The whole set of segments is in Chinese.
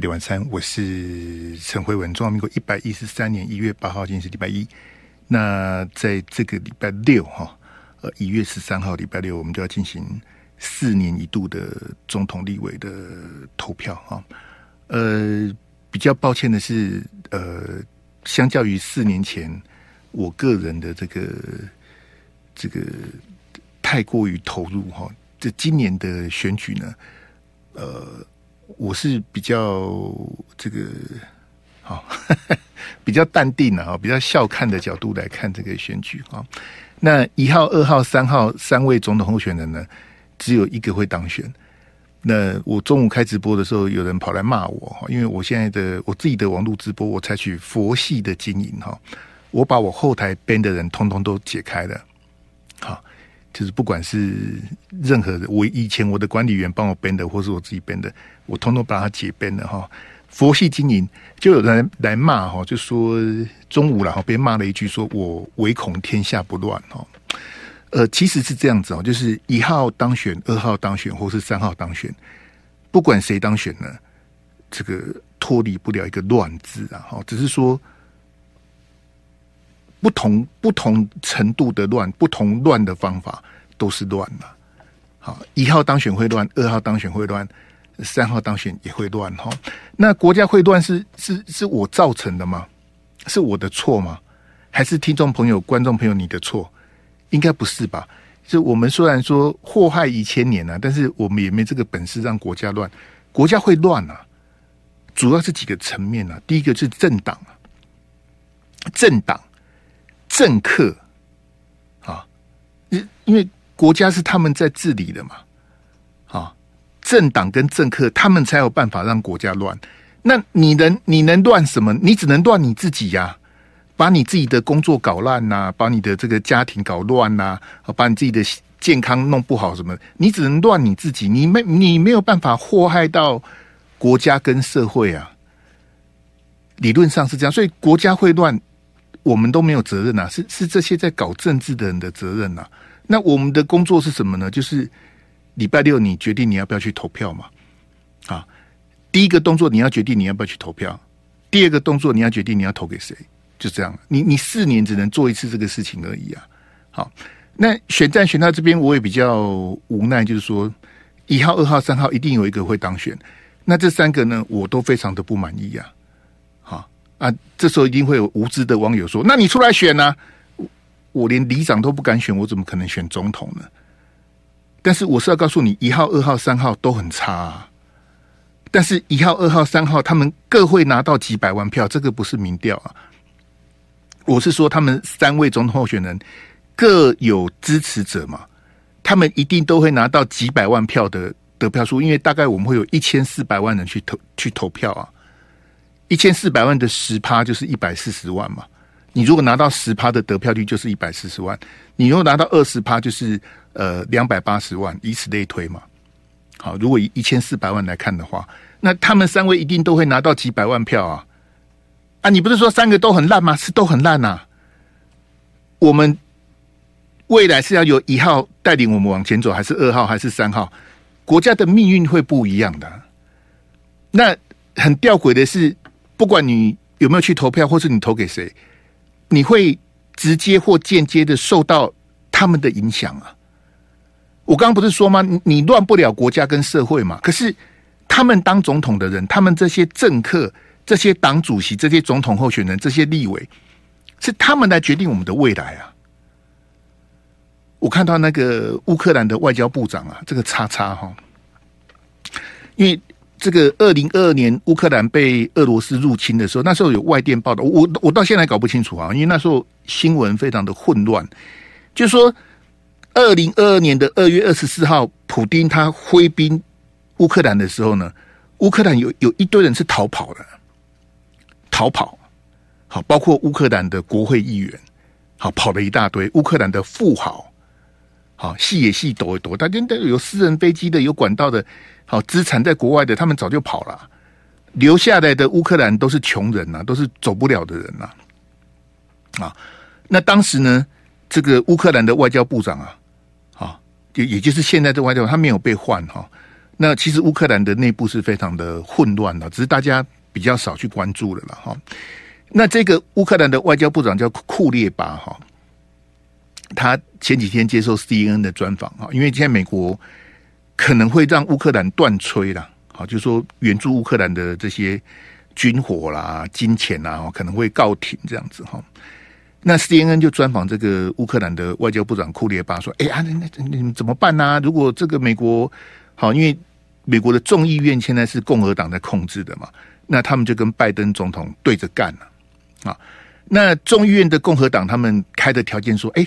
飞碟晚餐，我是陈慧文。中华民国一百一十三年一月八号，今天是礼拜一。那在这个礼拜六哈，呃，一月十三号礼拜六，我们就要进行四年一度的总统、立委的投票哈。呃，比较抱歉的是，呃，相较于四年前，我个人的这个这个太过于投入哈。这今年的选举呢，呃。我是比较这个好，比较淡定的啊，比较笑看的角度来看这个选举啊。那一号、二号、三号三位总统候选人呢，只有一个会当选。那我中午开直播的时候，有人跑来骂我哈，因为我现在的我自己的网络直播，我采取佛系的经营哈，我把我后台 ban 的人通通都解开了，就是不管是任何的，我以前我的管理员帮我编的，或是我自己编的，我通通把它解编了哈。佛系经营，就有人来骂哈，就说中午了哈被骂了一句，说我唯恐天下不乱哈。呃，其实是这样子哦，就是一号当选，二号当选，或是三号当选，不管谁当选呢，这个脱离不了一个乱字啊。哈，只是说。不同不同程度的乱，不同乱的方法都是乱的。好，一号当选会乱，二号当选会乱，三号当选也会乱哈。那国家会乱是是是我造成的吗？是我的错吗？还是听众朋友、观众朋友你的错？应该不是吧？就我们虽然说祸害一千年啊，但是我们也没这个本事让国家乱。国家会乱啊，主要是几个层面啊。第一个是政党啊，政党。政客，啊，因因为国家是他们在治理的嘛，啊，政党跟政客他们才有办法让国家乱。那你能你能乱什么？你只能乱你自己呀，把你自己的工作搞烂呐，把你的这个家庭搞乱呐，啊把你自己的健康弄不好什么？你只能乱你自己，你没你没有办法祸害到国家跟社会啊。理论上是这样，所以国家会乱。我们都没有责任呐、啊，是是这些在搞政治的人的责任呐、啊。那我们的工作是什么呢？就是礼拜六你决定你要不要去投票嘛？啊，第一个动作你要决定你要不要去投票，第二个动作你要决定你要投给谁，就这样。你你四年只能做一次这个事情而已啊。好，那选战选到这边，我也比较无奈，就是说一号、二号、三号一定有一个会当选，那这三个呢，我都非常的不满意呀、啊。啊，这时候一定会有无知的网友说：“那你出来选呢、我连里长都不敢选，我怎么可能选总统呢？”但是我是要告诉你，一号、二号、三号都很差啊。但是一号、二号、三号他们各会拿到几百万票，这个不是民调啊。我是说，他们三位总统候选人各有支持者嘛，他们一定都会拿到几百万票的得票数，因为大概我们会有一千四百万人去投去投票啊。一千四百万的十趴就是一百四十万嘛，你如果拿到十趴的得票率就是一百四十万，你如果拿到二十趴就是呃两百八十万，以此类推嘛。好，如果以一千四百万来看的话，那他们三位一定都会拿到几百万票啊！啊，你不是说三个都很烂吗？是都很烂呐、我们未来是要由一号带领我们往前走，还是二号，还是三号？国家的命运会不一样的。那很吊诡的是。不管你有没有去投票，或是你投给谁，你会直接或间接的受到他们的影响啊！我刚刚不是说吗？你你乱不了国家跟社会嘛。可是他们当总统的人，他们这些政客、这些党主席、这些总统候选人、这些立委，是他们来决定我们的未来啊！我看到那个乌克兰的外交部长啊，这个叉叉哈，因为。这个二零二二年乌克兰被俄罗斯入侵的时候，那时候有外电报道，我我到现在搞不清楚啊，因为那时候新闻非常的混乱。就说，二零二二年的二月二十四号，普丁他挥兵乌克兰的时候呢，乌克兰有有一堆人是逃跑的，逃跑，好，包括乌克兰的国会议员，好，跑了一大堆，乌克兰的富豪，好，细也细，抖一躲，大家都有私人飞机的，有管道的。好，资产在国外的，他们早就跑了，留下来的乌克兰都是穷人呐、都是走不了的人呐、啊。那当时呢，这个乌克兰的外交部长啊，啊，也也就是现在的外交，他没有被换哈。那其实乌克兰的内部是非常的混乱的，只是大家比较少去关注了了哈。那这个乌克兰的外交部长叫库列巴哈，他前几天接受 CNN 的专访哈，因为现在美国可能会让乌克兰断炊了，好，就是说援助乌克兰的这些军火啦、金钱啊，可能会告停这样子哈。那 CNN 就专访这个乌克兰的外交部长库列巴说：“哎呀，那那你们怎么办呢、啊？如果这个美国好，因为美国的众议院现在是共和党在控制的嘛，那他们就跟拜登总统对着干了。”啊，那众议院的共和党他们开的条件说：“哎，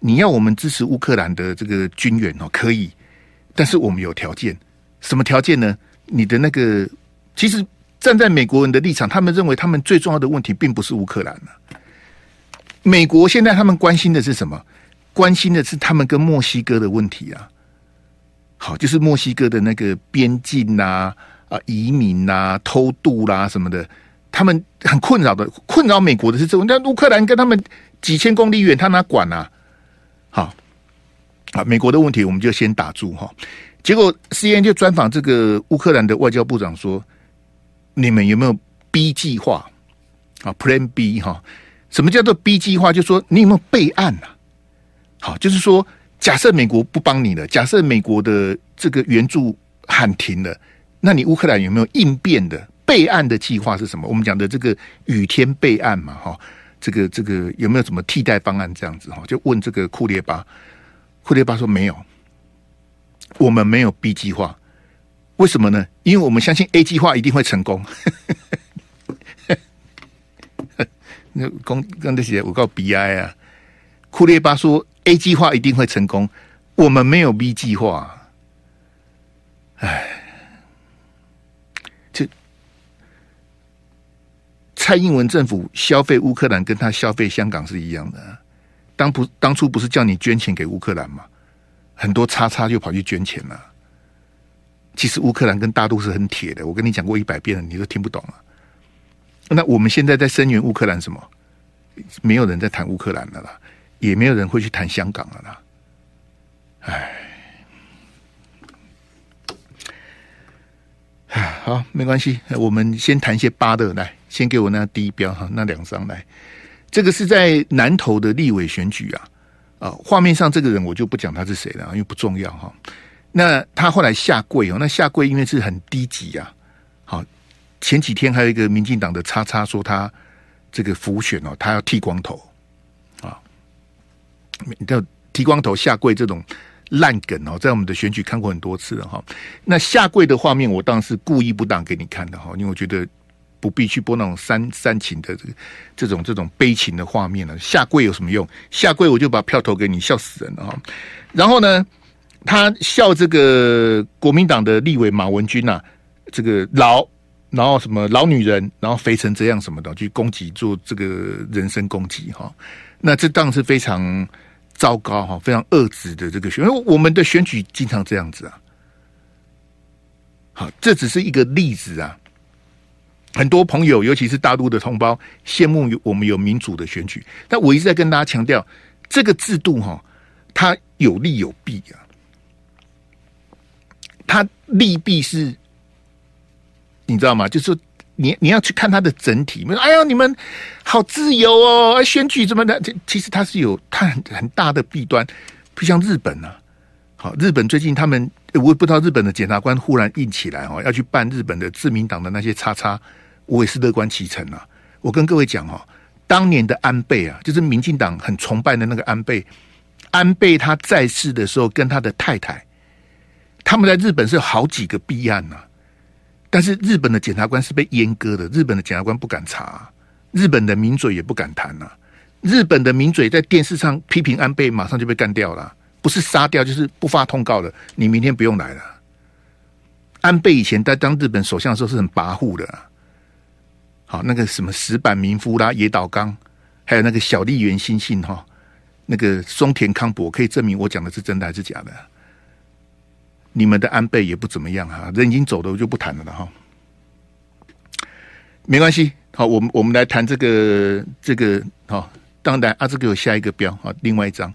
你要我们支持乌克兰的这个军援哦，可以，但是我们有条件，什么条件呢？你的那个，其实站在美国人的立场，他们认为他们最重要的问题并不是乌克兰。美国现在他们关心的是什么？关心的是他们跟墨西哥的问题啊。好，就是墨西哥的那个边境呐，啊，移民呐，偷渡啦什么的。”他们很困扰的，困扰美国的是这种。那乌克兰跟他们几千公里远，他哪管啊？好，啊，美国的问题我们就先打住哈。结果 CNN 就专访这个乌克兰的外交部长说：“你们有没有 B 计划？啊，Plan B 哈？什么叫做 B 计划？就是说你有没有备案啊？好，就是说假设美国不帮你了，假设美国的这个援助喊停了，那你乌克兰有没有应变的？”备案的计划是什么？我们讲的这个雨天备案嘛，哈，这个这个有没有什么替代方案？这样子哈，就问这个库列巴，库列巴说没有，我们没有 B 计划，为什么呢？因为我们相信 A 计划一定会成功。那公刚那些我告 BI 啊，库列巴说 A 计划一定会成功，我们没有 B 计划，哎。蔡英文政府消费乌克兰，跟他消费香港是一样的。当不当初不是叫你捐钱给乌克兰吗？很多叉叉就跑去捐钱了。其实乌克兰跟大陆是很铁的，我跟你讲过一百遍了，你都听不懂啊。那我们现在在声援乌克兰什么？没有人在谈乌克兰了啦，也没有人会去谈香港了啦。哎，好，没关系，我们先谈一些八的来。先给我那第一标哈，那两张来，这个是在南投的立委选举啊，啊，画面上这个人我就不讲他是谁了，因为不重要哈。那他后来下跪哦，那下跪因为是很低级呀。好，前几天还有一个民进党的叉叉说他这个浮选哦，他要剃光头啊，叫剃光头下跪这种烂梗哦，在我们的选举看过很多次了哈。那下跪的画面我当然是故意不当给你看的哈，因为我觉得。不必去播那种煽煽情的这个这种这种悲情的画面了。下跪有什么用？下跪我就把票投给你，笑死人了哈。然后呢，他笑这个国民党的立委马文君呐、啊，这个老，然后什么老女人，然后肥成这样什么的，去攻击做这个人身攻击哈。那这当然是非常糟糕哈，非常恶质的这个选，因为我们的选举经常这样子啊。好，这只是一个例子啊。很多朋友，尤其是大陆的同胞，羡慕我们有民主的选举。但我一直在跟大家强调，这个制度哈，它有利有弊啊。它利弊是，你知道吗？就是说你你要去看它的整体。哎呀，你们好自由哦，选举怎么的？其实它是有它很大的弊端，不像日本啊。好，日本最近他们，我也不知道日本的检察官忽然硬起来哦，要去办日本的自民党的那些叉叉。我也是乐观其成啊！我跟各位讲哦，当年的安倍啊，就是民进党很崇拜的那个安倍。安倍他在世的时候，跟他的太太，他们在日本是有好几个弊案呐。但是日本的检察官是被阉割的，日本的检察官不敢查，日本的名嘴也不敢谈呐。日本的名嘴在电视上批评安倍，马上就被干掉了，不是杀掉就是不发通告了，你明天不用来了。安倍以前在当日本首相的时候是很跋扈的。好，那个什么石坂民夫啦、野岛刚，还有那个小笠原新幸哈，那个松田康博，可以证明我讲的是真的还是假的？你们的安倍也不怎么样哈，人已经走了，我就不谈了哈。没关系，好，我们我们来谈这个这个好，当然啊，这个有下一个标啊，另外一张。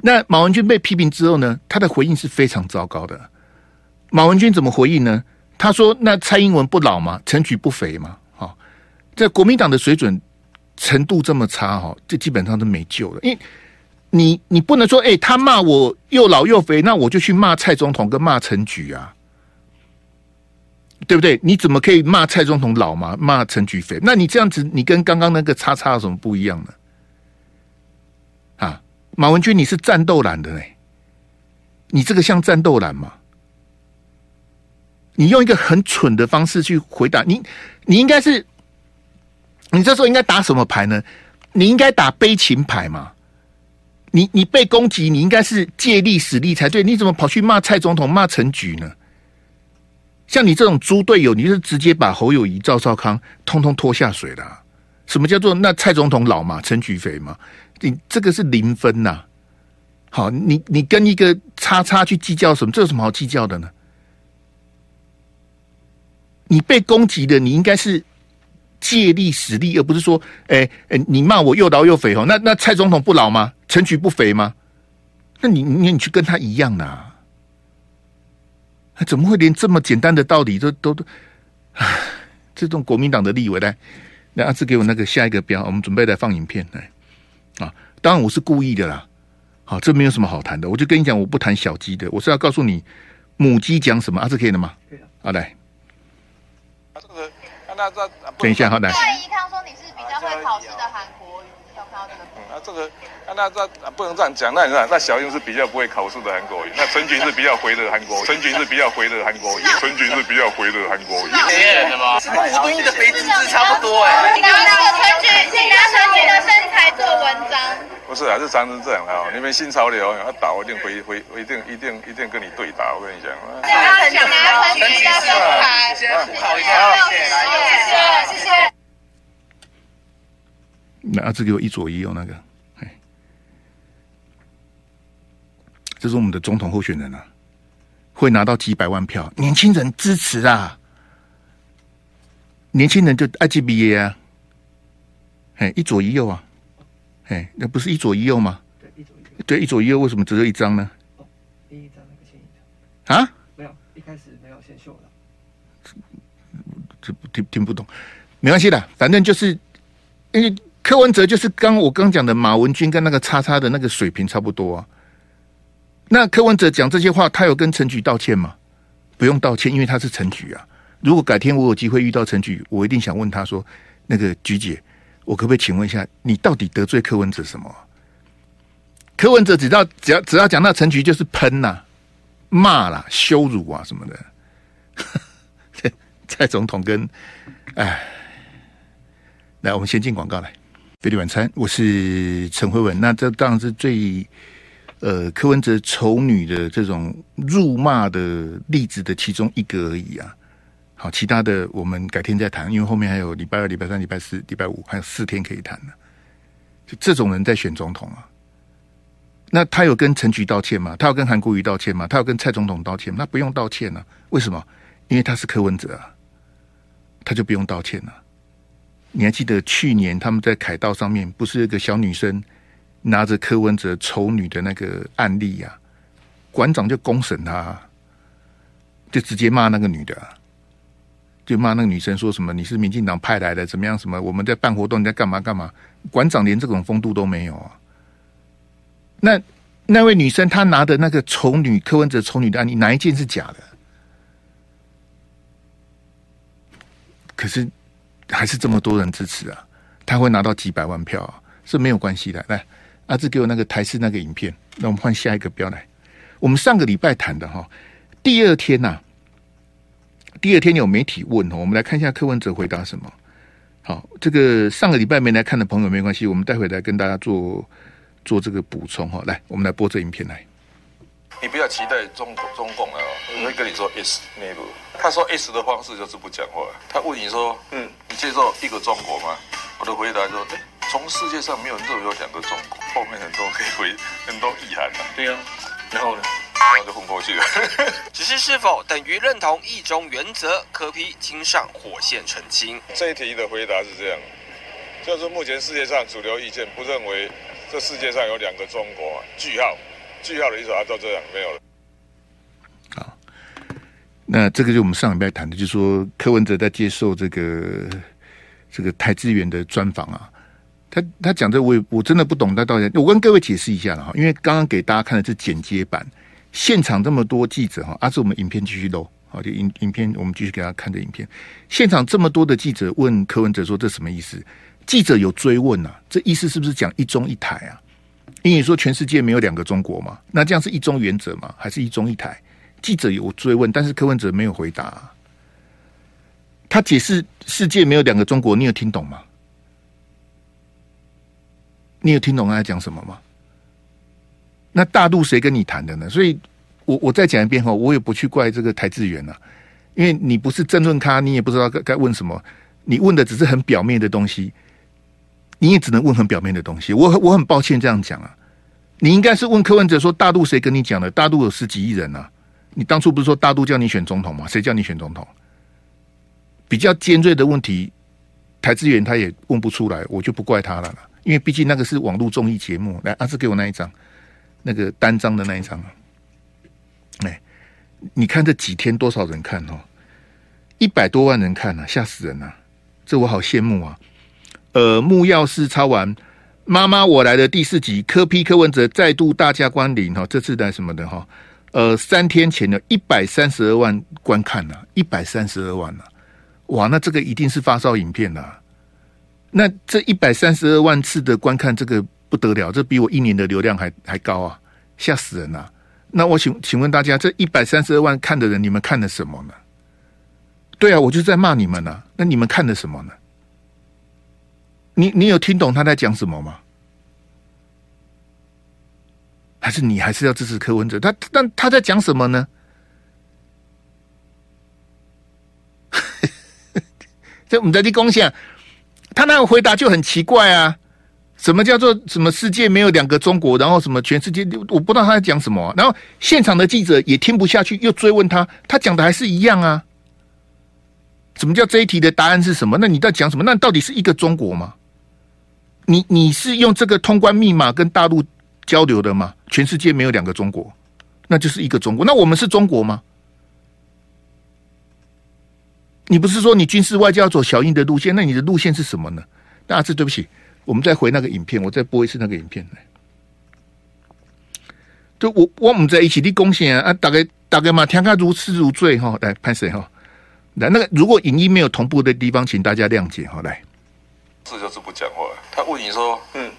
那马文君被批评之后呢，他的回应是非常糟糕的。马文君怎么回应呢？他说：“那蔡英文不老吗？陈菊不肥吗？在、国民党的水准程度这么差哈，这基本上都没救了。因为你你不能说，哎，他骂我又老又肥，那我就去骂蔡总统跟骂陈菊啊，对不对？你怎么可以骂蔡总统老吗？骂陈菊肥？那你这样子，你跟刚刚那个叉叉有什么不一样呢？啊，马文君，你是战斗蓝的呢？你这个像战斗蓝吗？”你用一个很蠢的方式去回答你，你应该是，你这时候应该打什么牌呢？你应该打悲情牌嘛？你你被攻击，你应该是借力使力才对。你怎么跑去骂蔡总统、骂陈菊呢？像你这种猪队友，你是直接把侯友谊、赵少康通通拖下水了。什么叫做那蔡总统老嘛，陈菊肥嘛？你这个是零分呐。好，你你跟一个叉叉去计较什么？这有什么好计较的呢？你被攻击的，你应该是借力使力，而不是说，哎、欸、哎、欸，你骂我又老又肥哦。那那蔡总统不老吗？陈菊不肥吗？那你你你去跟他一样啊？怎么会连这么简单的道理都都都？唉，这种国民党的立委来，那阿志给我那个下一个标，我们准备来放影片来啊。当然我是故意的啦。好，这没有什么好谈的。我就跟你讲，我不谈小鸡的，我是要告诉你母鸡讲什么。阿志可以了吗？可以了。好来。那这等一下，好来。蔡宜康说你是比较会考试的韩国到这个？啊，那这个，那这不能这样讲。那你看，那小英是比较不会考试的韩国语，那陈菊是比较回的韩国语，陈菊是比较回的韩国语，陈菊是比较回的韩国语。别人的吗？跟吴敦义的肥姿势差不多哎。你拿那个陈菊，你拿陈菊的身材做文章。不是啊，是常常这样啊。你们新潮流，要打我一定回回，我一定一定一定跟你对打。我跟你讲。拿陈菊的身材，好一下，谢谢。谢谢谢谢。那阿志给我一左一右那个，哎，这是我们的总统候选人啊，会拿到几百万票，年轻人支持啊，年轻人就爱 G B A 啊，哎，一左一右啊，哎，那不是一左一右吗？对，一左一右。对，一左一右，为什么只有一张呢？哦，第一张那个先一张啊？没有，一开始没有先秀的。这听听不懂，没关系的，反正就是因为柯文哲就是刚我刚讲的马文君跟那个叉叉的那个水平差不多啊。那柯文哲讲这些话，他有跟陈菊道歉吗？不用道歉，因为他是陈菊啊。如果改天我有机会遇到陈菊，我一定想问他说：“那个菊姐，我可不可以请问一下，你到底得罪柯文哲什么？”柯文哲只要只要只要讲到陈菊，就是喷呐、骂啦、羞辱啊什么的。蔡总统跟哎，来，我们先进广告来。费力晚餐，我是陈辉文。那这当然是最呃柯文哲丑女的这种辱骂的例子的其中一个而已啊。好，其他的我们改天再谈，因为后面还有礼拜二、礼拜三、礼拜四、礼拜五，还有四天可以谈呢。就这种人在选总统啊，那他有跟陈菊道歉吗？他有跟韩国瑜道歉吗？他有跟蔡总统道歉？那不用道歉呢、啊？为什么？因为他是柯文哲啊。他就不用道歉了。你还记得去年他们在凯道上面，不是有个小女生拿着柯文哲丑女的那个案例呀、啊？馆长就公审他，就直接骂那个女的，就骂那个女生说什么你是民进党派来的，怎么样？什么我们在办活动，你在干嘛干嘛？馆长连这种风度都没有啊。那那位女生她拿的那个丑女柯文哲丑女的案例，哪一件是假的？可是还是这么多人支持啊，他会拿到几百万票啊，是没有关系的。来，阿志给我那个台视那个影片，那我们换下一个标来。我们上个礼拜谈的哈，第二天呐、第二天有媒体问哦，我们来看一下柯文哲回答什么。好，这个上个礼拜没来看的朋友没关系，我们待会来跟大家做做这个补充哈。来，我们来播这影片来。你不要期待中中共了，我会跟你说 yes never。他说 yes 的方式就是不讲话。他问你说，嗯，你接受一个中国吗？我的回答说，哎，从世界上没有任何两个中国，后面很多可以回 很多意涵的。对呀，然后呢？然后就混过去了。只是是否等于认同一中原则，柯 P 亲上火线澄清。这一题的回答是这样，就是目前世界上主流意见不认为这世界上有两个中国。句号。句号的意思啊，到这样没有了。好，那这个就我们上礼拜谈的，就是说柯文哲在接受这个这个台资源的专访啊，他他讲这我也我真的不懂他到底。我跟各位解释一下了哈，因为刚刚给大家看的是剪接版，现场这么多记者哈，啊、是我们影片继续录，好，就影影片我们继续给大家看的影片。现场这么多的记者问柯文哲说，这什么意思？记者有追问啊，这意思是不是讲一中一台啊？因为说全世界没有两个中国嘛，那这样是一中原则吗？还是一中一台？记者有追问，但是柯文哲没有回答。他解释世界没有两个中国，你有听懂吗？你有听懂他在讲什么吗？那大陆谁跟你谈的呢？所以我我再讲一遍哈，我也不去怪这个台资源了，因为你不是政论咖，你也不知道该该问什么，你问的只是很表面的东西，你也只能问很表面的东西。我我很抱歉这样讲啊，你应该是问柯文哲说，大陆谁跟你讲的？大陆有十几亿人啊。你当初不是说大陆叫你选总统吗？谁叫你选总统？比较尖锐的问题，台资源他也问不出来，我就不怪他了。因为毕竟那个是网络综艺节目。来，阿志给我那一张，那个单张的那一张啊。哎，你看这几天多少人看哦？一百多万人看啊，吓死人了！这我好羡慕啊。呃，木曜四超玩妈妈我来的第四集，柯批柯文哲再度大驾光临哈，这次来什么的哈？呃，三天前的一百三十二万观看了，一百三十二万了，哇，那这个一定是发烧影片呐。那这一百三十二万次的观看，这个不得了，这比我一年的流量还还高啊，吓死人了。那我请请问大家，这一百三十二万看的人，你们看了什么呢？对啊，我就在骂你们呢。那你们看的什么呢？你你有听懂他在讲什么吗？还是你还是要支持柯文哲？他但他在讲什么呢？这我们在立功下，他那个回答就很奇怪啊！什么叫做什么世界没有两个中国？然后什么全世界我不知道他在讲什么。然后现场的记者也听不下去，又追问他，他讲的还是一样啊？什么叫这一题的答案是什么？那你在讲什么？那到底是一个中国吗？你你是用这个通关密码跟大陆交流的吗？全世界没有两个中国，那就是一个中国。那我们是中国吗？你不是说你军事外交走小英的路线？那你的路线是什么呢？大致对不起，我们再回那个影片，我再播一次那个影片来。就我我们在一起的贡献啊，大概大概嘛，听他如痴如醉哈。来，潘谁哈？来，那个如果影音没有同步的地方，请大家谅解哈。来，这就是不讲话。他问你说，嗯。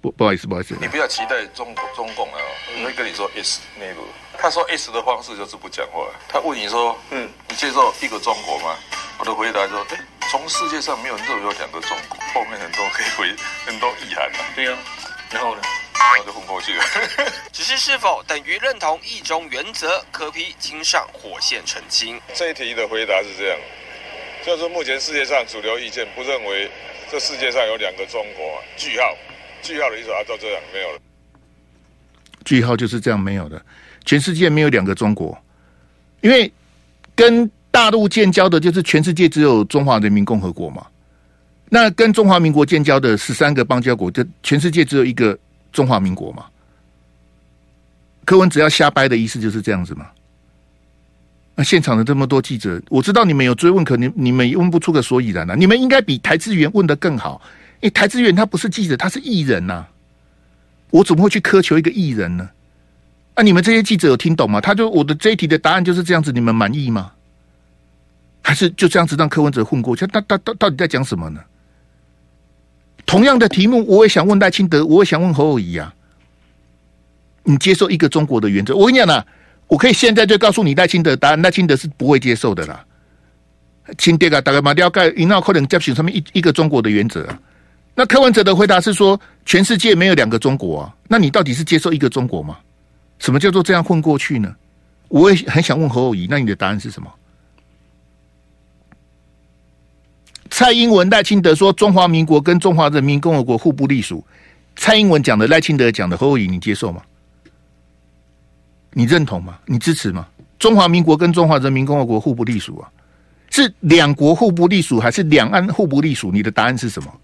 不不好意思，不好意思，你不要期待中中共啊！我会跟你说 is never。他说 is 的方式就是不讲话。他问你说，嗯，你接受一个中国吗？我的回答说，哎，从世界上没有任何两个中国，后面很多可以回很多意涵啊。对呀，然后呢？然后就混过去了。只是是否等于认同一中原则？可批亲上火线澄清。这一题的回答是这样，就是目前世界上主流意见不认为这世界上有两个中国。句号。句号的意思啊，就这样没有了。句号就是这样没有的。全世界没有两个中国，因为跟大陆建交的，就是全世界只有中华人民共和国嘛。那跟中华民国建交的十三个邦交国，就全世界只有一个中华民国嘛。柯文只要瞎掰的意思就是这样子嘛。那现场的这么多记者，我知道你们有追问，可你你们问不出个所以然啊。你们应该比台资源问得更好。因为，台资源他不是记者，他是艺人呐、啊。我怎么会去苛求一个艺人呢？啊，你们这些记者有听懂吗？他就我的这一题的答案就是这样子，你们满意吗？还是就这样子让柯文哲混过去？他他他到底在讲什么呢？同样的题目，我也想问赖清德，我也想问侯友宜啊。你接受一个中国的原则？我跟你讲啊，我可以现在就告诉你赖清德答案，赖清德是不会接受的啦。清德啊，大概马了解，一闹可能接受上面一一个中国的原则。那柯文哲的回答是说，全世界没有两个中国啊？那你到底是接受一个中国吗？什么叫做这样混过去呢？我也很想问侯友宜，那你的答案是什么？蔡英文、赖清德说中华民国跟中华人民共和国互不隶属。蔡英文讲的，赖清德讲的，侯友宜你接受吗？你认同吗？你支持吗？中华民国跟中华人民共和国互不隶属啊？是两国互不隶属，还是两岸互不隶属？你的答案是什么？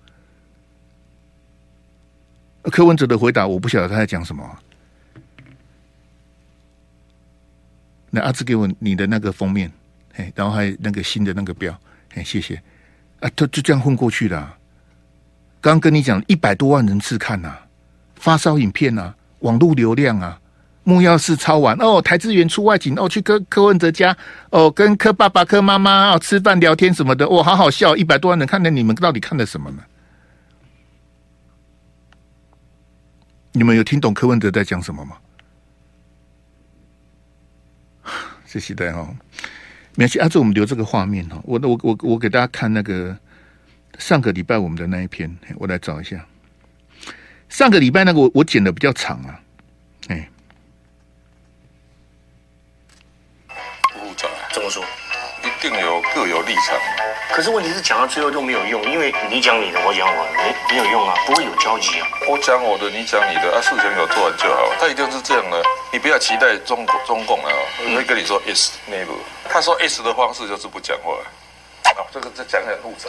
柯文哲的回答，我不晓得他在讲什么。那阿志给我你的那个封面，哎，然后还有那个新的那个标，哎，谢谢。啊，就就这样混过去了。刚刚跟你讲，一百多万人次看呐、啊，发烧影片啊，网络流量啊，木曜4超玩哦，台资源出外景哦，去柯柯文哲家哦，跟柯爸爸、柯妈妈哦吃饭聊天什么的，哦，好好笑，一百多万人看的，你们到底看的什么呢？你们有听懂柯文哲在讲什么吗？谢谢大家哦。没关系，按照我们留这个画面哈。我我我我给大家看那个上个礼拜我们的那一篇，我来找一下。上个礼拜那个我我剪的比较长啊，哎，定有各有立场。可是问题是讲到最后都没有用，因为你讲你的，我讲我的，没没有用啊，不会有交集啊。我讲我的，你讲你的，啊，事情有做完就好。他一定是这样的，你不要期待中国中共啊，我会跟你说 is never。他说 is 的方式就是不讲话。哦，这个这讲很复杂。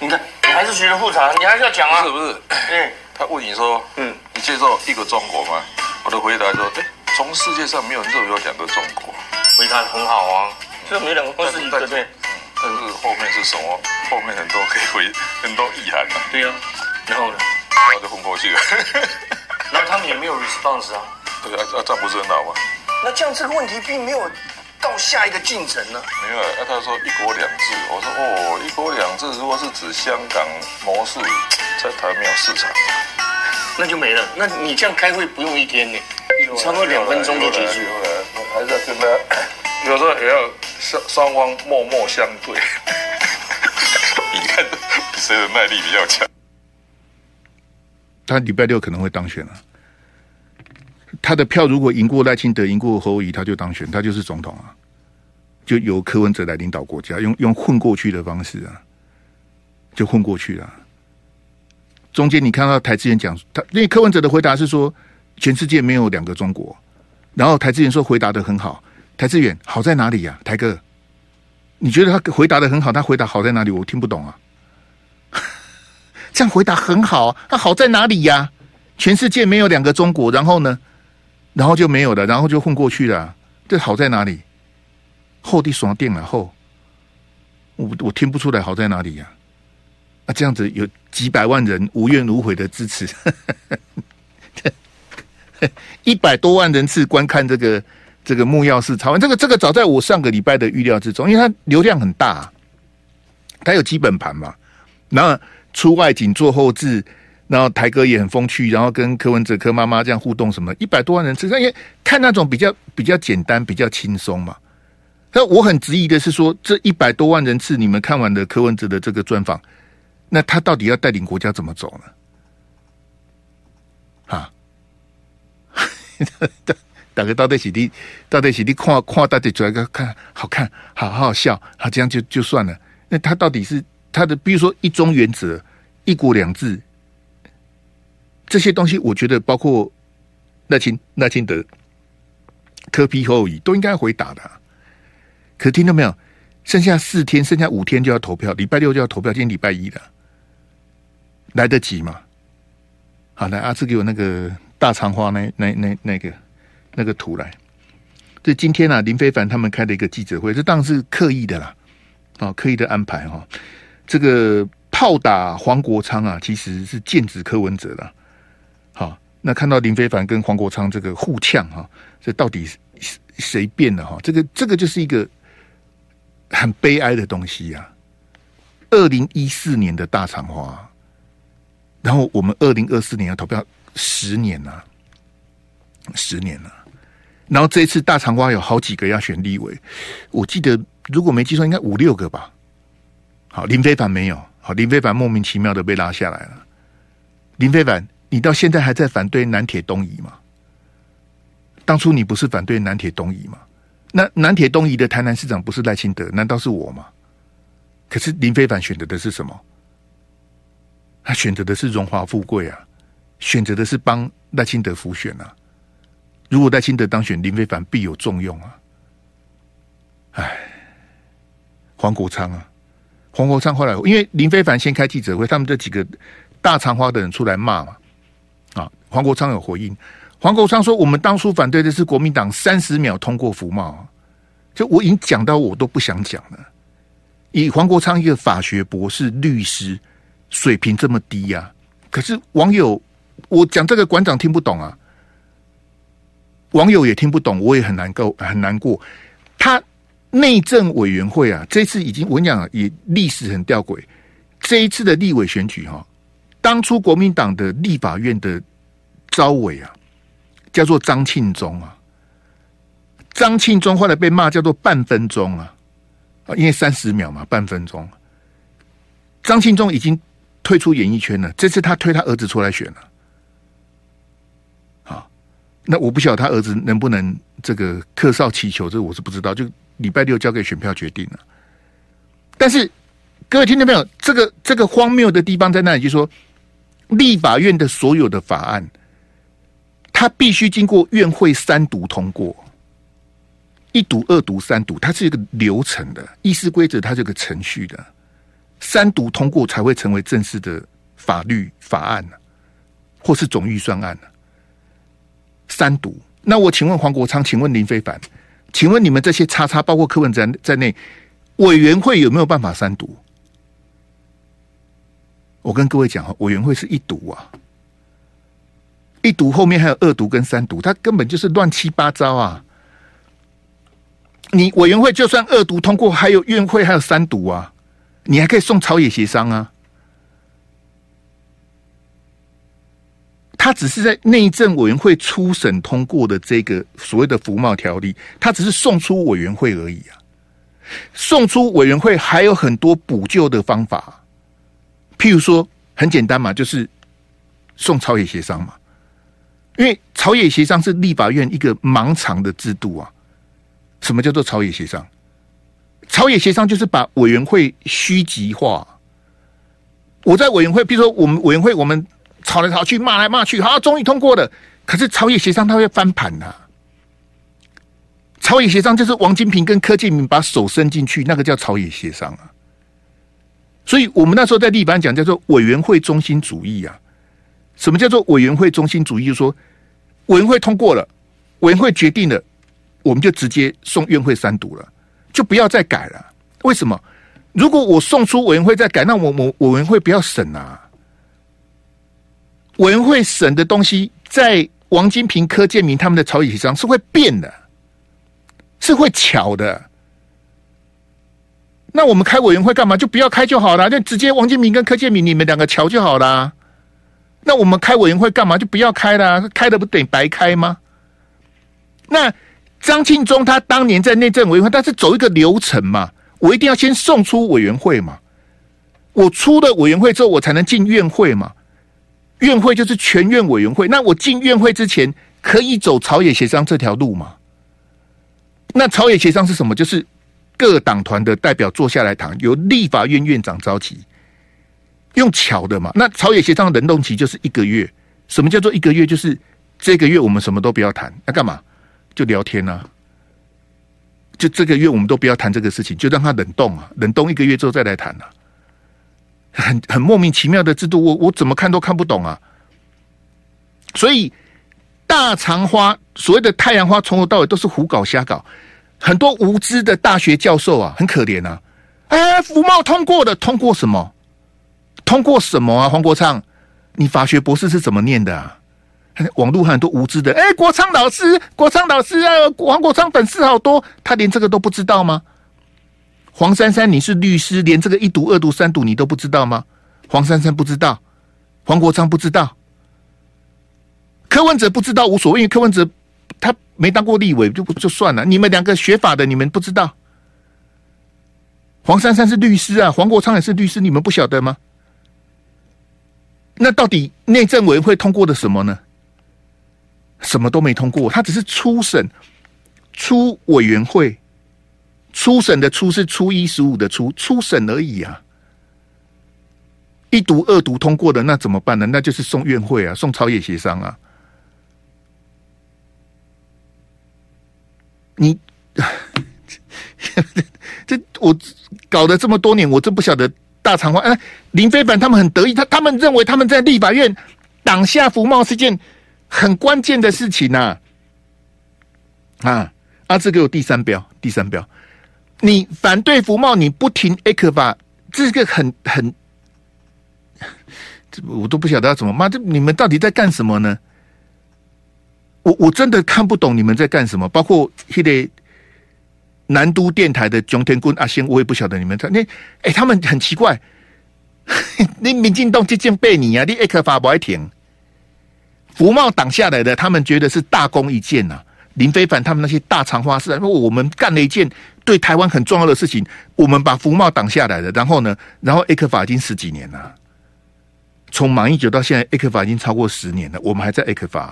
你看，你还是觉得复杂，你还是要讲啊？是不是？嗯。他问你说，嗯，你接受一个中国吗？我的回答说，哎，从世界上没有任何两个中国。回答很好啊，这没两个方式，对不对？但是后面是什么？后面很多可以回，很多意涵啊。对呀、啊，然后呢？然后就混过去了。然后他们也没有 response 啊。对啊，啊，这样不是很好吗？那这样这个问题并没有到下一个进程呢？没有啊，他说一国两制，我说哦，一国两制如果是指香港模式，在台没有市场，那就没了。那你这样开会不用一天呢？差不多两分钟就结束了。还是要跟他，有时候也要。双双方默默相对，你看谁的耐力比较强？他礼拜六可能会当选了。他的票如果赢过赖清德，赢过侯友宜，他就当选，他就是总统啊。就由柯文哲来领导国家，用用混过去的方式啊，就混过去了。中间你看到台资人讲他，因为柯文哲的回答是说全世界没有两个中国，然后台资人说回答的很好。台志远好在哪里呀、啊？邰哥，你觉得他回答的很好？他回答好在哪里？我听不懂啊。这样回答很好，他好在哪里呀、全世界没有两个中国，然后呢？然后就没有了，然后就混过去了。这好在哪里？后地爽定了后，我我听不出来好在哪里呀、啊？啊，这样子有几百万人无怨无悔的支持，一百多万人次观看这个。这个木曜4超完，这个这个早在我上个礼拜的预料之中，因为它流量很大，它有基本盘嘛，然后出外景做后置，然后台哥也很风趣，然后跟柯文哲柯妈妈这样互动什么，一百多万人次，因为看那种比较比较简单，比较轻松嘛。那我很质疑的是说，这一百多万人次，你们看完的柯文哲的这个专访，那他到底要带领国家怎么走呢？啊？大概到底是你，到底是你看看到底主要个看好看，好好笑，好这样就就算了。那他到底是他的，比如说一中原则、一国两制这些东西，我觉得包括赖清赖清德、柯 P 侯友宜都应该回答的。可听到没有？剩下四天，剩下五天就要投票，礼拜六就要投票，今天礼拜一了，来得及吗？好，来阿志给我那个大长花那那那那个。那个图来，这今天啊，林非凡他们开了一个记者会，这当然是刻意的啦，啊，刻意的安排哈。这个炮打黄国昌啊，其实是剑指柯文哲的。好，那看到林非凡跟黄国昌这个互呛哈，这到底谁变了哈？这个这个就是一个很悲哀的东西呀。二零一四年的大长花，然后我们二零二四年要投票十年了，十年了。然后这一次大长瓜有好几个要选立委，我记得如果没记错，应该五六个吧。好，林飞凡没有。好，林飞凡莫名其妙的被拉下来了。林飞凡，你到现在还在反对南铁东移吗？当初你不是反对南铁东移吗？那南铁东移的台南市长不是赖清德？难道是我吗？可是林飞凡选择的是什么？他选择的是荣华富贵啊，选择的是帮赖清德辅选啊。如果赖清德当选，林非凡必有重用啊！哎，黄国昌啊，黄国昌后来因为林非凡先开记者会，他们这几个大长花的人出来骂嘛，啊，黄国昌有回应。黄国昌说：“我们当初反对的是国民党三十秒通过服贸，就我已经讲到我都不想讲了。以黄国昌一个法学博士、律师水平这么低呀、啊，可是网友我讲这个馆长听不懂啊，网友也听不懂，我也很难够，很难过。他内政委员会啊，这次已经我跟你讲，也历史很吊诡。这一次的立委选举哈、当初国民党的立法院的招委啊，叫做张庆忠啊，张庆忠后来被骂叫做半分钟啊。啊，因为三十秒嘛，半分钟。张庆忠已经退出演艺圈了，这次他推他儿子出来选了。那我不晓得他儿子能不能这个客少祈求，这我是不知道，就礼拜六交给选票决定了。但是各位听到没有？这个这个荒谬的地方在那里，就是说立法院的所有的法案，它必须经过院会三读通过。一读、二读、三读，它是一个流程的议事规则，它是一个程序的。三读通过才会成为正式的法律法案，或是总预算案。三读，那我请问黄国昌，请问林非凡，请问你们这些叉叉，包括柯文哲在内，委员会有没有办法三读？我跟各位讲，委员会是一读啊，一读后面还有二读跟三读，它根本就是乱七八糟啊。你委员会就算二读通过，还有院会还有三读啊，你还可以送朝野协商啊。他只是在内政委员会初审通过的这个所谓的服贸条例，他只是送出委员会而已啊。送出委员会还有很多补救的方法，譬如说很简单嘛，就是送朝野协商嘛，因为朝野协商是立法院一个盲肠的制度啊。什么叫做朝野协商？朝野协商就是把委员会虚极化。我在委员会，比如说我们委员会，我们吵来吵去，骂来骂去，好，终于通过了。可是朝野协商他会翻盘呐、啊。朝野协商就是王金平跟柯建铭把手伸进去，那个叫朝野协商啊。所以我们那时候在立法讲叫做委员会中心主义啊。什么叫做委员会中心主义？就是说委员会通过了，委员会决定了。我们就直接送院会三读了，就不要再改了。为什么？如果我送出委员会再改，那我我委员会不要审啊。委员会审的东西，在王金平、柯建明他们的朝野协商是会变的，是会巧的。那我们开委员会干嘛？就不要开就好了，就直接王金平跟柯建明你们两个瞧就好了。那我们开委员会干嘛？就不要开了，开的不等于白开吗？那。张庆忠他当年在内政委员会，他是走一个流程嘛，我一定要先送出委员会嘛，我出了委员会之后，我才能进院会嘛，院会就是全院委员会，那我进院会之前可以走朝野协商这条路吗？那朝野协商是什么？就是各党团的代表坐下来谈，由立法院院长召集，用巧的嘛。那朝野协商的冷冻期就是一个月，什么叫做一个月？就是这个月我们什么都不要谈，那干嘛？就聊天呐、就这个月我们都不要谈这个事情，就让它冷冻啊，冷冻一个月之后再来谈啊。很很莫名其妙的制度，我我怎么看都看不懂啊。所以大长花所谓的太阳花从头到尾都是胡搞瞎搞，很多无知的大学教授啊，很可怜啊。哎，服贸通过的，通过什么？通过什么啊？黄国昌，你法学博士是怎么念的啊？网络很多无知的，哎、国昌老师，国昌老师啊，黄国昌粉丝好多，他连这个都不知道吗？黄珊珊，你是律师，连这个一读、二读、三读你都不知道吗？黄珊珊不知道，黄国昌不知道，柯文哲不知道无所谓，因为柯文哲他没当过立委，就不就算了。你们两个学法的，你们不知道？黄珊珊是律师啊，黄国昌也是律师，你们不晓得吗？那到底内政委员会通过的什么呢？什么都没通过，他只是初审、初委员会、初审的初是初一十五的初，初审而已啊。一读、二读通过的，那怎么办呢？那就是送院会啊，送朝野协商啊。你 这我搞了这么多年，我真不晓得大长花哎，林飞凡他们很得意，他他们认为他们在立法院挡下服贸是件。很关键的事情呐，啊，啊！啊，这个有第三标，第三标，你反对服贸，你不停 ECFA，这个很很，这我都不晓得要怎么骂，这你们到底在干什么呢？我我真的看不懂你们在干什么，包括那个南都电台的熊天军阿先，我也不晓得你们在那，哎，他们很奇怪，你民进党这件被你啊，你 ac 法不爱停，服贸挡下来的，他们觉得是大功一件呐、啊。林非凡他们那些大肠花式，因为我们干了一件对台湾很重要的事情，我们把福茂挡下来了。然后呢，然后 ECFA 已经十几年了，从马英九到现在，ECFA 已经超过十年了，我们还在 ECFA。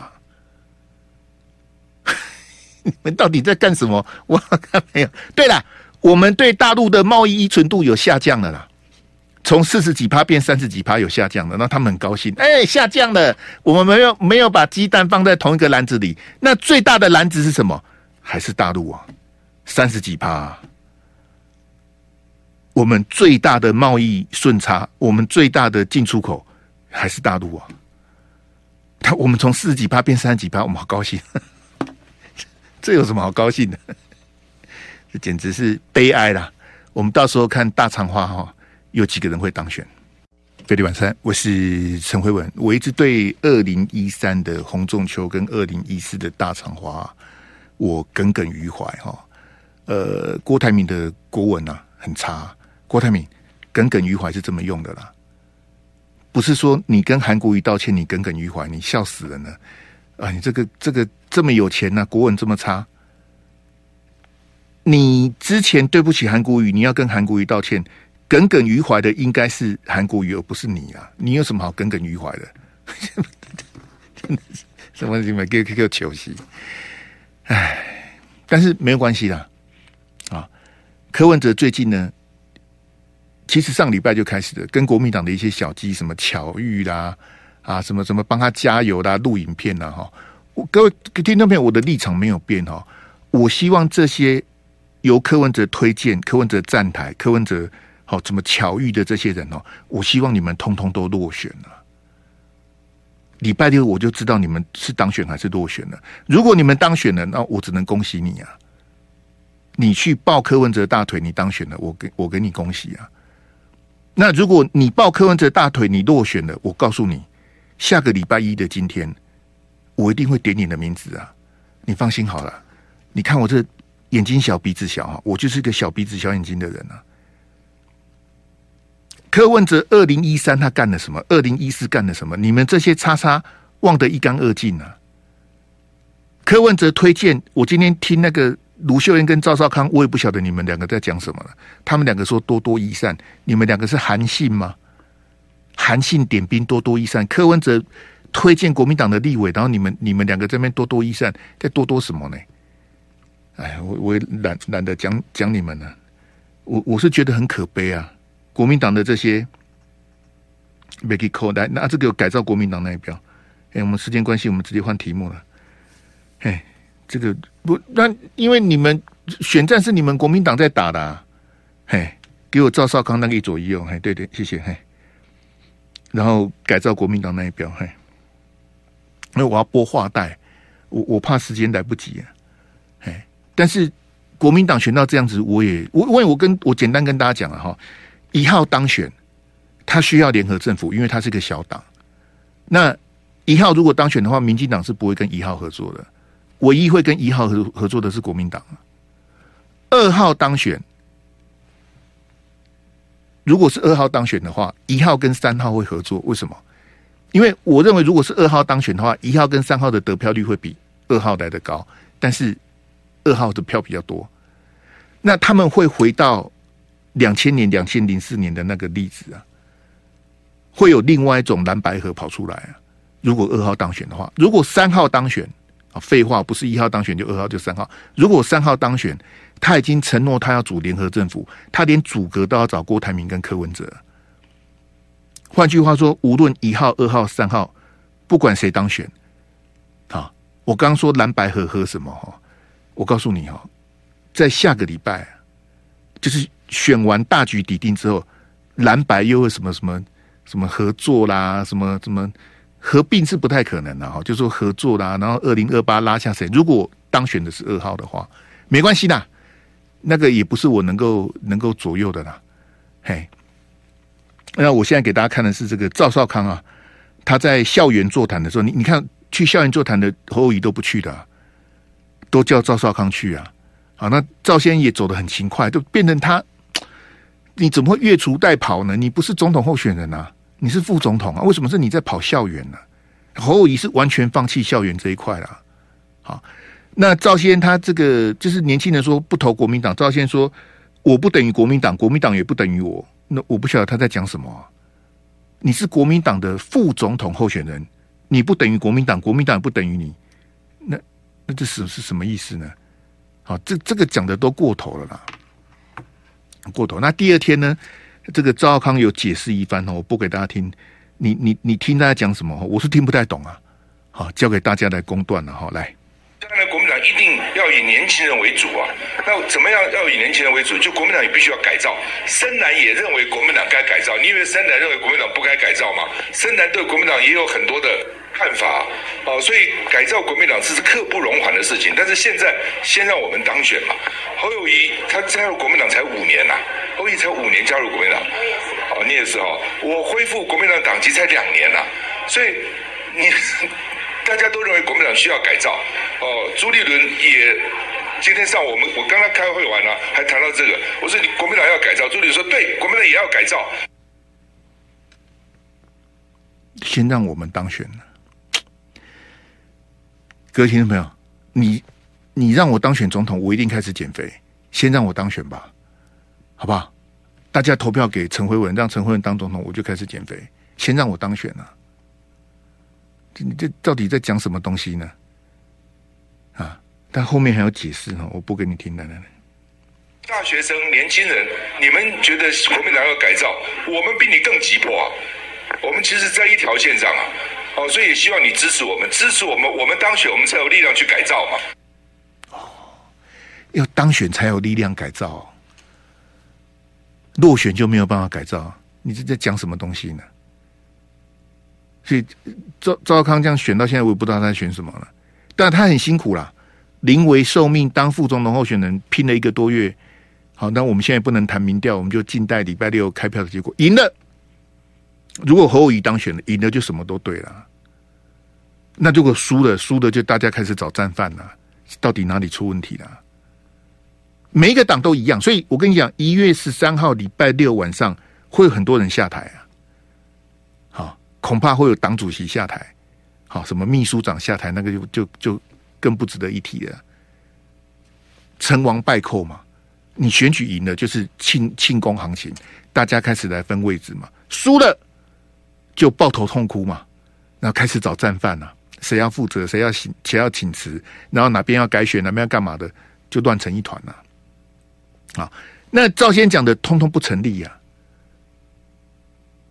你们到底在干什么？我看没有。对了，我们对大陆的贸易依存度有下降了啦。从四十几趴变三十几趴有下降的，那他们很高兴。哎、下降了，我们没有没有把鸡蛋放在同一个篮子里。那最大的篮子是什么？还是大陆啊？三十几趴、我们最大的贸易顺差，我们最大的进出口还是大陆啊？他我们从四十几趴变三十几趴，我们好高兴。这有什么好高兴的？这简直是悲哀啦！我们到时候看大肠花哈。有几个人会当选？飞利晚餐，我是陈辉文。我一直对二零一三的洪仲丘跟二零一四的大肠花，我耿耿于怀哈。呃，郭台铭的国文啊很差。郭台铭耿耿于怀是这么用的啦，不是说你跟韩国瑜道歉，你耿耿于怀，你笑死人了啊！你这个这个这么有钱呢、啊，国文这么差，你之前对不起韩国瑜，你要跟韩国瑜道歉。耿耿于怀的应该是韩国瑜，而不是你啊！你有什么好耿耿于怀的？什么什么给给给球戏？哎，但是没有关系啦。啊，柯文哲最近呢，其实上礼拜就开始了，跟国民党的一些小鸡，什么巧遇啦，啊，什么什么帮他加油啦，录影片啦，哈。各位听众朋友，我的立场没有变哈。我希望这些由柯文哲推荐、柯文哲站台、柯文哲。好，怎么巧遇的这些人哦？我希望你们通通都落选了。礼拜六我就知道你们是当选还是落选了。如果你们当选了，那我只能恭喜你啊！你去抱柯文哲大腿，你当选了，我给我给你恭喜啊！那如果你抱柯文哲大腿，你落选了，我告诉你，下个礼拜一的今天，我一定会点你的名字啊！你放心好了，你看我这眼睛小鼻子小哈，我就是一个小鼻子小眼睛的人啊。柯文哲二零一三他干了什么？二零一四干了什么？你们这些叉叉忘得一干二净啊！柯文哲推荐我今天听那个卢秀燕跟赵少康，我也不晓得你们两个在讲什么了。他们两个说多多益善，你们两个是韩信吗？韩信点兵多多益善，柯文哲推荐国民党的立委，然后你们你们两个这边多多益善，在多多什么呢？哎，我我也懒懒得讲讲你们了。我我是觉得很可悲啊。国民党的这些，Make it cool 来，那这个改造国民党那一标。哎，我们时间关系，我们直接换题目了。哎，这个不，那因为你们选战是你们国民党在打的，啊。嘿，给我赵少康那个一左一右。嘿，对对，谢谢。嘿，然后改造国民党那一标。嘿，那我要播话带，我我怕时间来不及啊。嘿，但是国民党选到这样子，我也我因为我跟我简单跟大家讲了哈。一号当选，他需要联合政府，因为他是个小党。那一号如果当选的话，民进党是不会跟一号合作的，唯一会跟一号合合作的是国民党。二号当选，如果是二号当选的话，一号跟三号会合作。为什么？因为我认为，如果是二号当选的话，一号跟三号的得票率会比二号来的高，但是二号的票比较多，那他们会回到。两千年、两千零四年的那个例子啊，会有另外一种蓝白河跑出来啊。如果二号当选的话，如果三号当选啊，废话，不是一号当选就二号就三号。如果三号当选，他已经承诺他要组联合政府，他连组阁都要找郭台铭跟柯文哲。换句话说，无论一号、二号、三号，不管谁当选，啊，我刚说蓝白合喝什么哈？我告诉你哈，在下个礼拜就是。选完大局底定之后，蓝白又会什么什么什么合作啦，什么什么合并是不太可能的哈，就说合作啦，然后二零二八拉下谁？如果当选的是二号的话，没关系啦，那个也不是我能够能够左右的啦。嘿，那我现在给大家看的是这个赵少康啊，他在校园座谈的时候，你你看去校园座谈的侯友宜都不去的，都叫赵少康去啊。好，那赵先也走得很勤快，就变成他，你怎么会越俎代庖呢？你不是总统候选人啊，你是副总统啊，为什么是你在跑校园呢？侯友宜是完全放弃校园这一块了。好，那赵先他这个就是年轻人说不投国民党，赵先说我不等于国民党，国民党也不等于我。那我不晓得他在讲什么。你是国民党的副总统候选人，你不等于国民党，国民党也不等于你。那那这是是什么意思呢？好，这这个讲的都过头了啦，过头。那第二天呢，这个赵康有解释一番哦，我播给大家听。你你你听大家讲什么？我是听不太懂啊。好，交给大家来公断了哈。来，一定要以年轻人为主啊。那怎么样要以年轻人为主？就国民党也必须要改造。深蓝也认为国民党该改造。你以为深蓝认为国民党不该改造吗？深蓝对国民党也有很多的。看法啊，所以改造国民党这是刻不容缓的事情。但是现在先让我们当选嘛。侯友谊他加入国民党才五年呐、啊，侯友谊才五年加入国民党，哦，你也是哦。我恢复国民党党籍才两年呐、啊，所以你大家都认为国民党需要改造哦。朱立伦也今天上午我们我刚刚开会完了，还谈到这个，我说你国民党要改造，朱立伦说对，国民党也要改造。先让我们当选了。各位听众朋友，你你让我当选总统，我一定开始减肥。先让我当选吧，好不好？大家投票给陈慧文，让陈慧文当总统，我就开始减肥。先让我当选了，这你这到底在讲什么东西呢？啊！但后面还有解释哈，我不给你听。来来来，大学生、年轻人，你们觉得国民党要改造，我们比你更急迫啊！我们其实，在一条线上啊。哦，所以也希望你支持我们，支持我们，我们当选，我们才有力量去改造嘛。哦，要当选才有力量改造，落选就没有办法改造。你这在讲什么东西呢？所以赵赵康这样选到现在，我也不知道他在选什么了。但他很辛苦啦，临危受命当副总统候选人，拼了一个多月。好，那我们现在不能谈民调，我们就静待礼拜六开票的结果，赢了。如果侯友宜当选了，赢了就什么都对了。那如果输了，输了就大家开始找战犯了。到底哪里出问题了？每一个党都一样，所以我跟你讲，一月十三号礼拜六晚上会有很多人下台啊。恐怕会有党主席下台，好，什么秘书长下台，那个就就就更不值得一提了。成王败寇嘛，你选举赢了就是庆庆功行情，大家开始来分位置嘛，输了。就抱头痛哭嘛，然后开始找战犯呐、啊，谁要负责，谁要请，谁要请辞，然后哪边要改选，哪边要干嘛的，就乱成一团了。啊，那赵先讲的通通不成立呀、啊。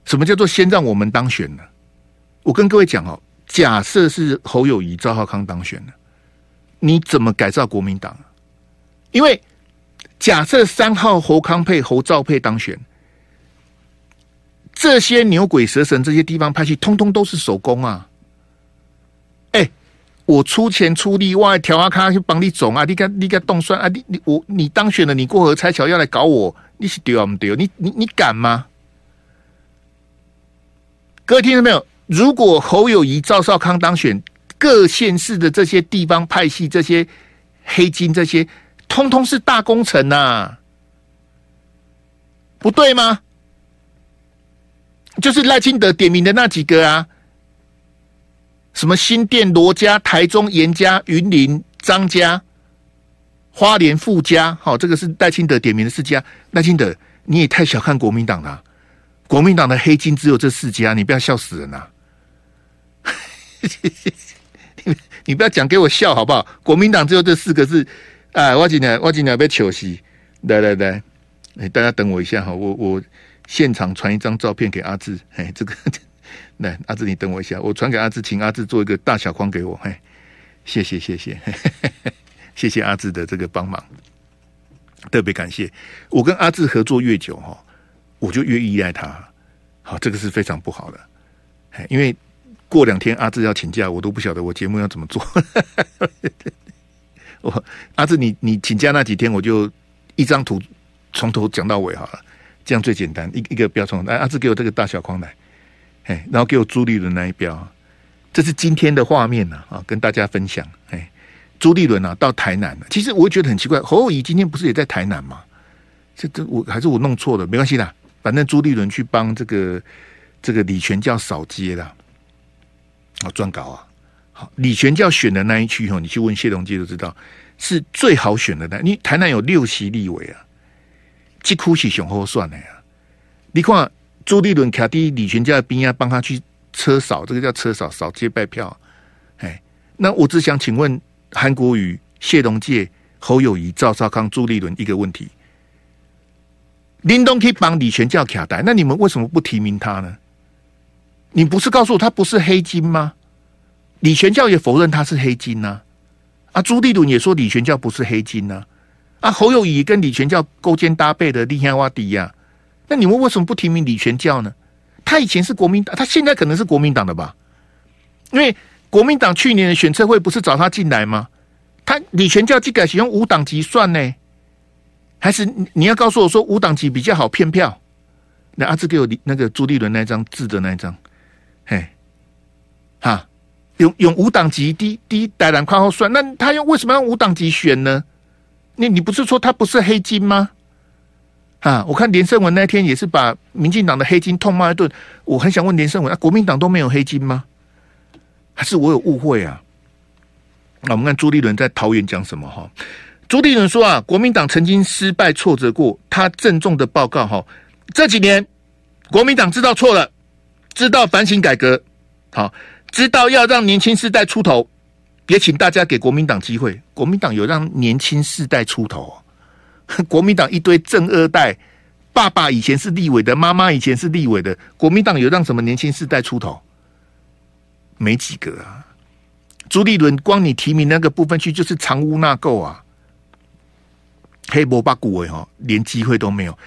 什么叫做先让我们当选呢？我跟各位讲哦，假设是侯友宜、赵浩康当选了，你怎么改造国民党？因为假设三号侯康配、侯赵配当选。这些牛鬼蛇神，这些地方派系，通通都是手工啊！哎、我出钱出力，我调阿卡去帮你总啊！你看，你看动算啊！你你我你当选了，你过河拆桥要来搞我，你是丢啊不丢？你你你敢吗？各位听到没有？如果侯友谊、赵少康当选，各县市的这些地方派系，这些黑金，这些通通是大工程呐、啊，不对吗？就是赖清德点名的那几个啊，什么新店罗家、台中严家、云林张家、花莲傅家，好，这个是赖清德点名的四家。赖清德，你也太小看国民党了，国民党的黑金只有这四家，你不要笑死人呐、啊！你不要讲给我笑好不好？国民党只有这四个字，哎，我今天我今天被糗死，来来来，哎，大家等我一下哈，我我。现场传一张照片给阿志，哎，这个 来，阿志你等我一下，我传给阿志，请阿志做一个大小框给我，嘿，谢谢谢谢，谢谢阿志的这个帮忙，特别感谢。我跟阿志合作越久哈，我就越依赖他，好，这个是非常不好的，因为过两天阿志要请假，我都不晓得我节目要怎么做，我阿志，你你请假那几天，我就一张图从头讲到尾好了，这样最简单。一一个标从，来阿志给我这个大小框来，哎，然后给我朱立伦那一标，这是今天的画面呐啊，跟大家分享。哎，朱立伦啊到台南了，其实我觉得很奇怪，侯友谊今天不是也在台南吗？这这我还是我弄错了，没关系啦，反正朱立伦去帮这个这个李全教扫街啦，啊撰稿啊。好，李全教选的那一区哦，你去问谢龙介就知道是最好选的那。你台南有六席立委啊，几乎是雄厚算的呀。你看朱立伦卡蒂李全教的兵啊，帮他去车扫，这个叫车扫扫街拜票。哎，那我只想请问韩国瑜、谢龙介、侯友谊、赵少康、朱立伦一个问题：林东可以帮李全教卡带，那你们为什么不提名他呢？你不是告诉我他不是黑金吗？李全教也否认他是黑金呐，啊，朱立伦也说李全教不是黑金呐，啊，侯友谊跟李全教勾肩搭背的利害瓦迪呀，那你们为什么不提名李全教呢？他以前是国民党，他现在可能是国民党的吧？因为国民党去年的选测会不是找他进来吗？他李全教竟改使用无党籍算呢？还是你要告诉我说五档级比较好骗票？那阿志给我那个朱立伦那张字的那一张，嘿，哈。用用五档级低低带蓝括号算，那他用为什么用五档级选呢？你你不是说他不是黑金吗？啊，我看连胜文那天也是把民进党的黑金痛骂一顿。我很想问连胜文，啊，国民党都没有黑金吗？还是我有误会啊？那我们看朱立伦在桃园讲什么哈？朱立伦说啊，国民党曾经失败挫折过，他郑重的报告哈，这几年国民党知道错了，知道反省改革，好。知道要让年轻世代出头，也请大家给国民党机会。国民党有让年轻世代出头，国民党一堆正二代，爸爸以前是立委的，妈妈以前是立委的，国民党有让什么年轻世代出头？没几个啊。朱立伦光你提名那个部分去就是藏污纳垢啊，黑波八股委哈，连机会都没有。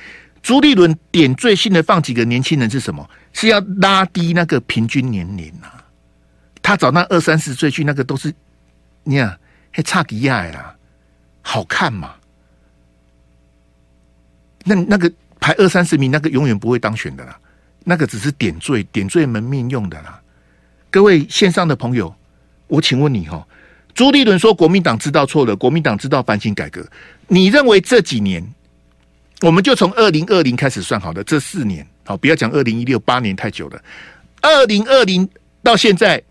朱立伦点缀性的放几个年轻人是什么？是要拉低那个平均年龄啊。他找那二三十岁去，那个都是你看还差迪亚呀？好看嘛？那那个排二三十名，那个永远不会当选的啦。那个只是点缀点缀门面用的啦。各位线上的朋友，我请问你哈，朱立伦说国民党知道错了，国民党知道反省改革。你认为这几年，我们就从二零二零开始算好的这四年，好，不要讲二零一六八年太久了，二零二零到现在。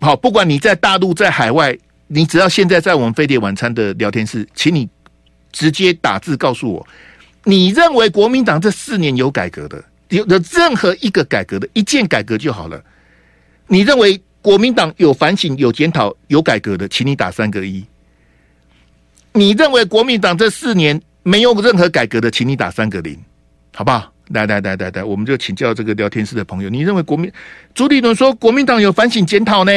好，不管你在大陆在海外，你只要现在在我们飞碟晚餐的聊天室，请你直接打字告诉我，你认为国民党这四年有改革的，有的任何一个改革的一件改革就好了。你认为国民党有反省、有检讨、有改革的，请你打三个一。你认为国民党这四年没有任何改革的，请你打三个零，好不好？来来来来来，我们就请教这个聊天室的朋友，你认为国民朱立伦说国民党有反省检讨呢？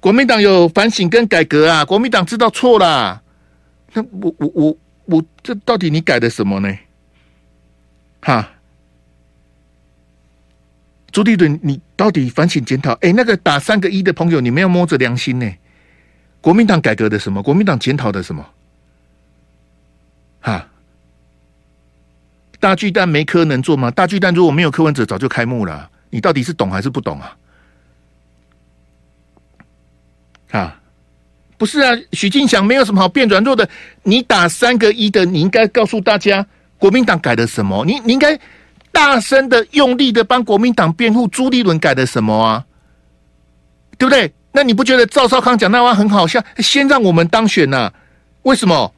国民党有反省跟改革啊？国民党知道错啦？那我我我我这到底你改的什么呢？哈，朱立伦，你到底反省检讨？哎，那个打三个一的朋友，你们要摸着良心呢？国民党改革的什么？国民党检讨的什么？哈？大巨蛋没科能做吗？大巨蛋如果没有柯文哲，早就开幕了。你到底是懂还是不懂啊？啊，不是啊，许进祥没有什么好变软弱的。你打三个一的，你应该告诉大家国民党改了什么？你你应该大声的、用力的帮国民党辩护。朱立伦改的什么啊？对不对？那你不觉得赵少康讲那话很好笑？先让我们当选呐、啊？为什么？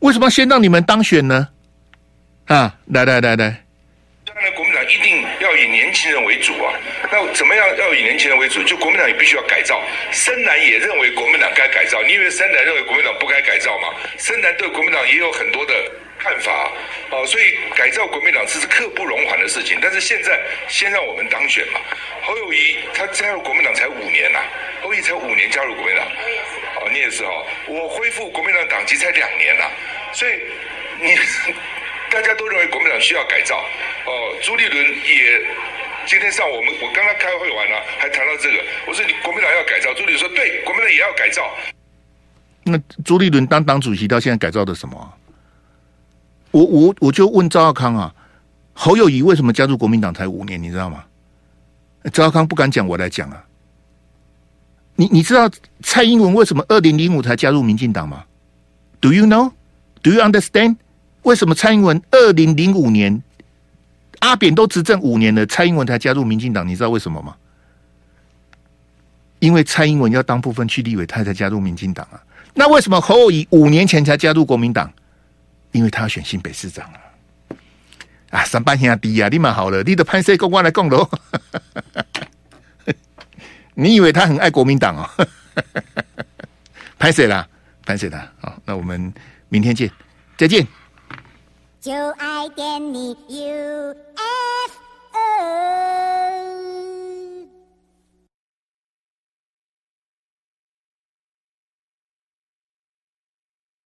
为什么先让你们当选呢？啊，来来来来，当然国民党一定要以年轻人为主啊。那怎么样要以年轻人为主？就国民党也必须要改造。深蓝也认为国民党该改造。你以为深蓝认为国民党不该改造吗？深蓝对国民党也有很多的看法。哦，所以改造国民党这是刻不容缓的事情。但是现在先让我们当选嘛。侯友谊他加入国民党才五年呐、啊，侯友谊才五年加入国民党。哦，你也是哦。我恢复国民党党籍才两年呐、啊，所以你。大家都认为国民党需要改造，哦，朱立伦也今天上午我们我刚刚开会完了，还谈到这个。我说你国民党要改造，朱立伦说对，国民党也要改造。那朱立伦当党主席到现在改造的什么、啊？我我我就问赵少康啊，侯友宜为什么加入国民党才五年？你知道吗？赵少康不敢讲，我来讲啊。你你知道蔡英文为什么二零零五才加入民进党吗？Do you know? Do you understand? 为什么蔡英文二零零五年阿扁都执政五年了，蔡英文才加入民进党？你知道为什么吗？因为蔡英文要当部分区立委，他才加入民进党啊。那为什么侯友宜五年前才加入国民党？因为他要选新北市长啊。啊，三班兄弟啊，你蛮好了，你的潘社公关来共喽。你以为他很爱国民党哦？潘社啦，潘社啦，好，那我们明天见，再见。就爱点你。U, F, o